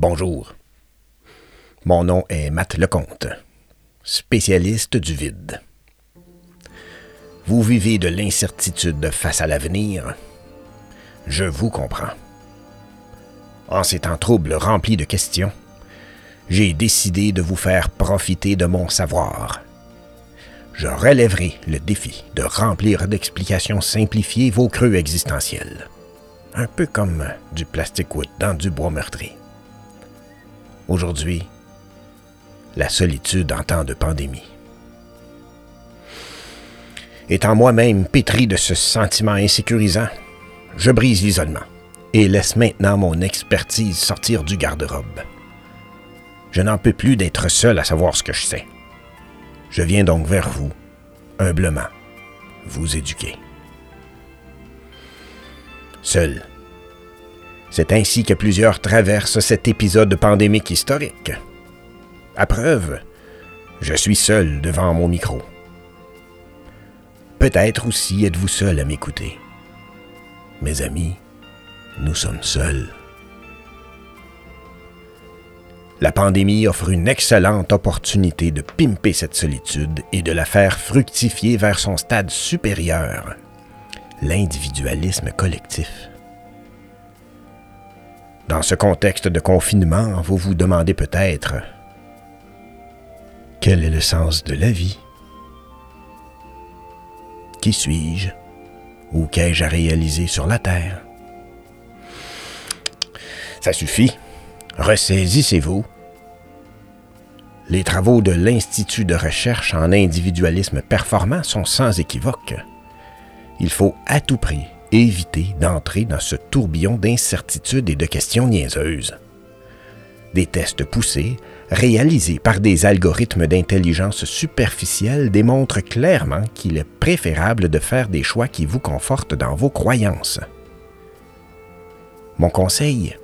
Bonjour. Mon nom est Matt Lecomte, spécialiste du vide. Vous vivez de l'incertitude face à l'avenir. Je vous comprends. En ces temps troubles remplis de questions, j'ai décidé de vous faire profiter de mon savoir. Je relèverai le défi de remplir d'explications simplifiées vos creux existentiels. Un peu comme du plastique wood dans du bois meurtri. Aujourd'hui, la solitude en temps de pandémie. Étant moi-même pétri de ce sentiment insécurisant, je brise l'isolement et laisse maintenant mon expertise sortir du garde-robe. Je n'en peux plus d'être seul à savoir ce que je sais. Je viens donc vers vous, humblement, vous éduquer. Seul. C'est ainsi que plusieurs traversent cet épisode pandémique historique. À preuve, je suis seul devant mon micro. Peut-être aussi êtes-vous seul à m'écouter. Mes amis, nous sommes seuls. La pandémie offre une excellente opportunité de pimper cette solitude et de la faire fructifier vers son stade supérieur, l'individualisme collectif. Dans ce contexte de confinement, vous vous demandez peut-être quel est le sens de la vie? Qui suis-je? Ou qu'ai-je à réaliser sur la Terre? Ça suffit. Ressaisissez-vous. Les travaux de l'Institut de recherche en individualisme performant sont sans équivoque. Il faut à tout prix éviter d'entrer dans ce tourbillon d'incertitudes et de questions niaiseuses. Des tests poussés, réalisés par des algorithmes d'intelligence superficielle, démontrent clairement qu'il est préférable de faire des choix qui vous confortent dans vos croyances. Mon conseil?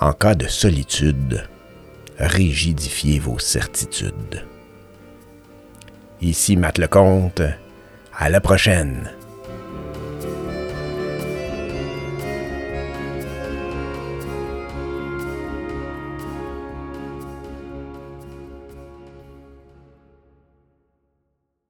En cas de solitude, rigidifiez vos certitudes. Ici Matt Lecomte, à la prochaine.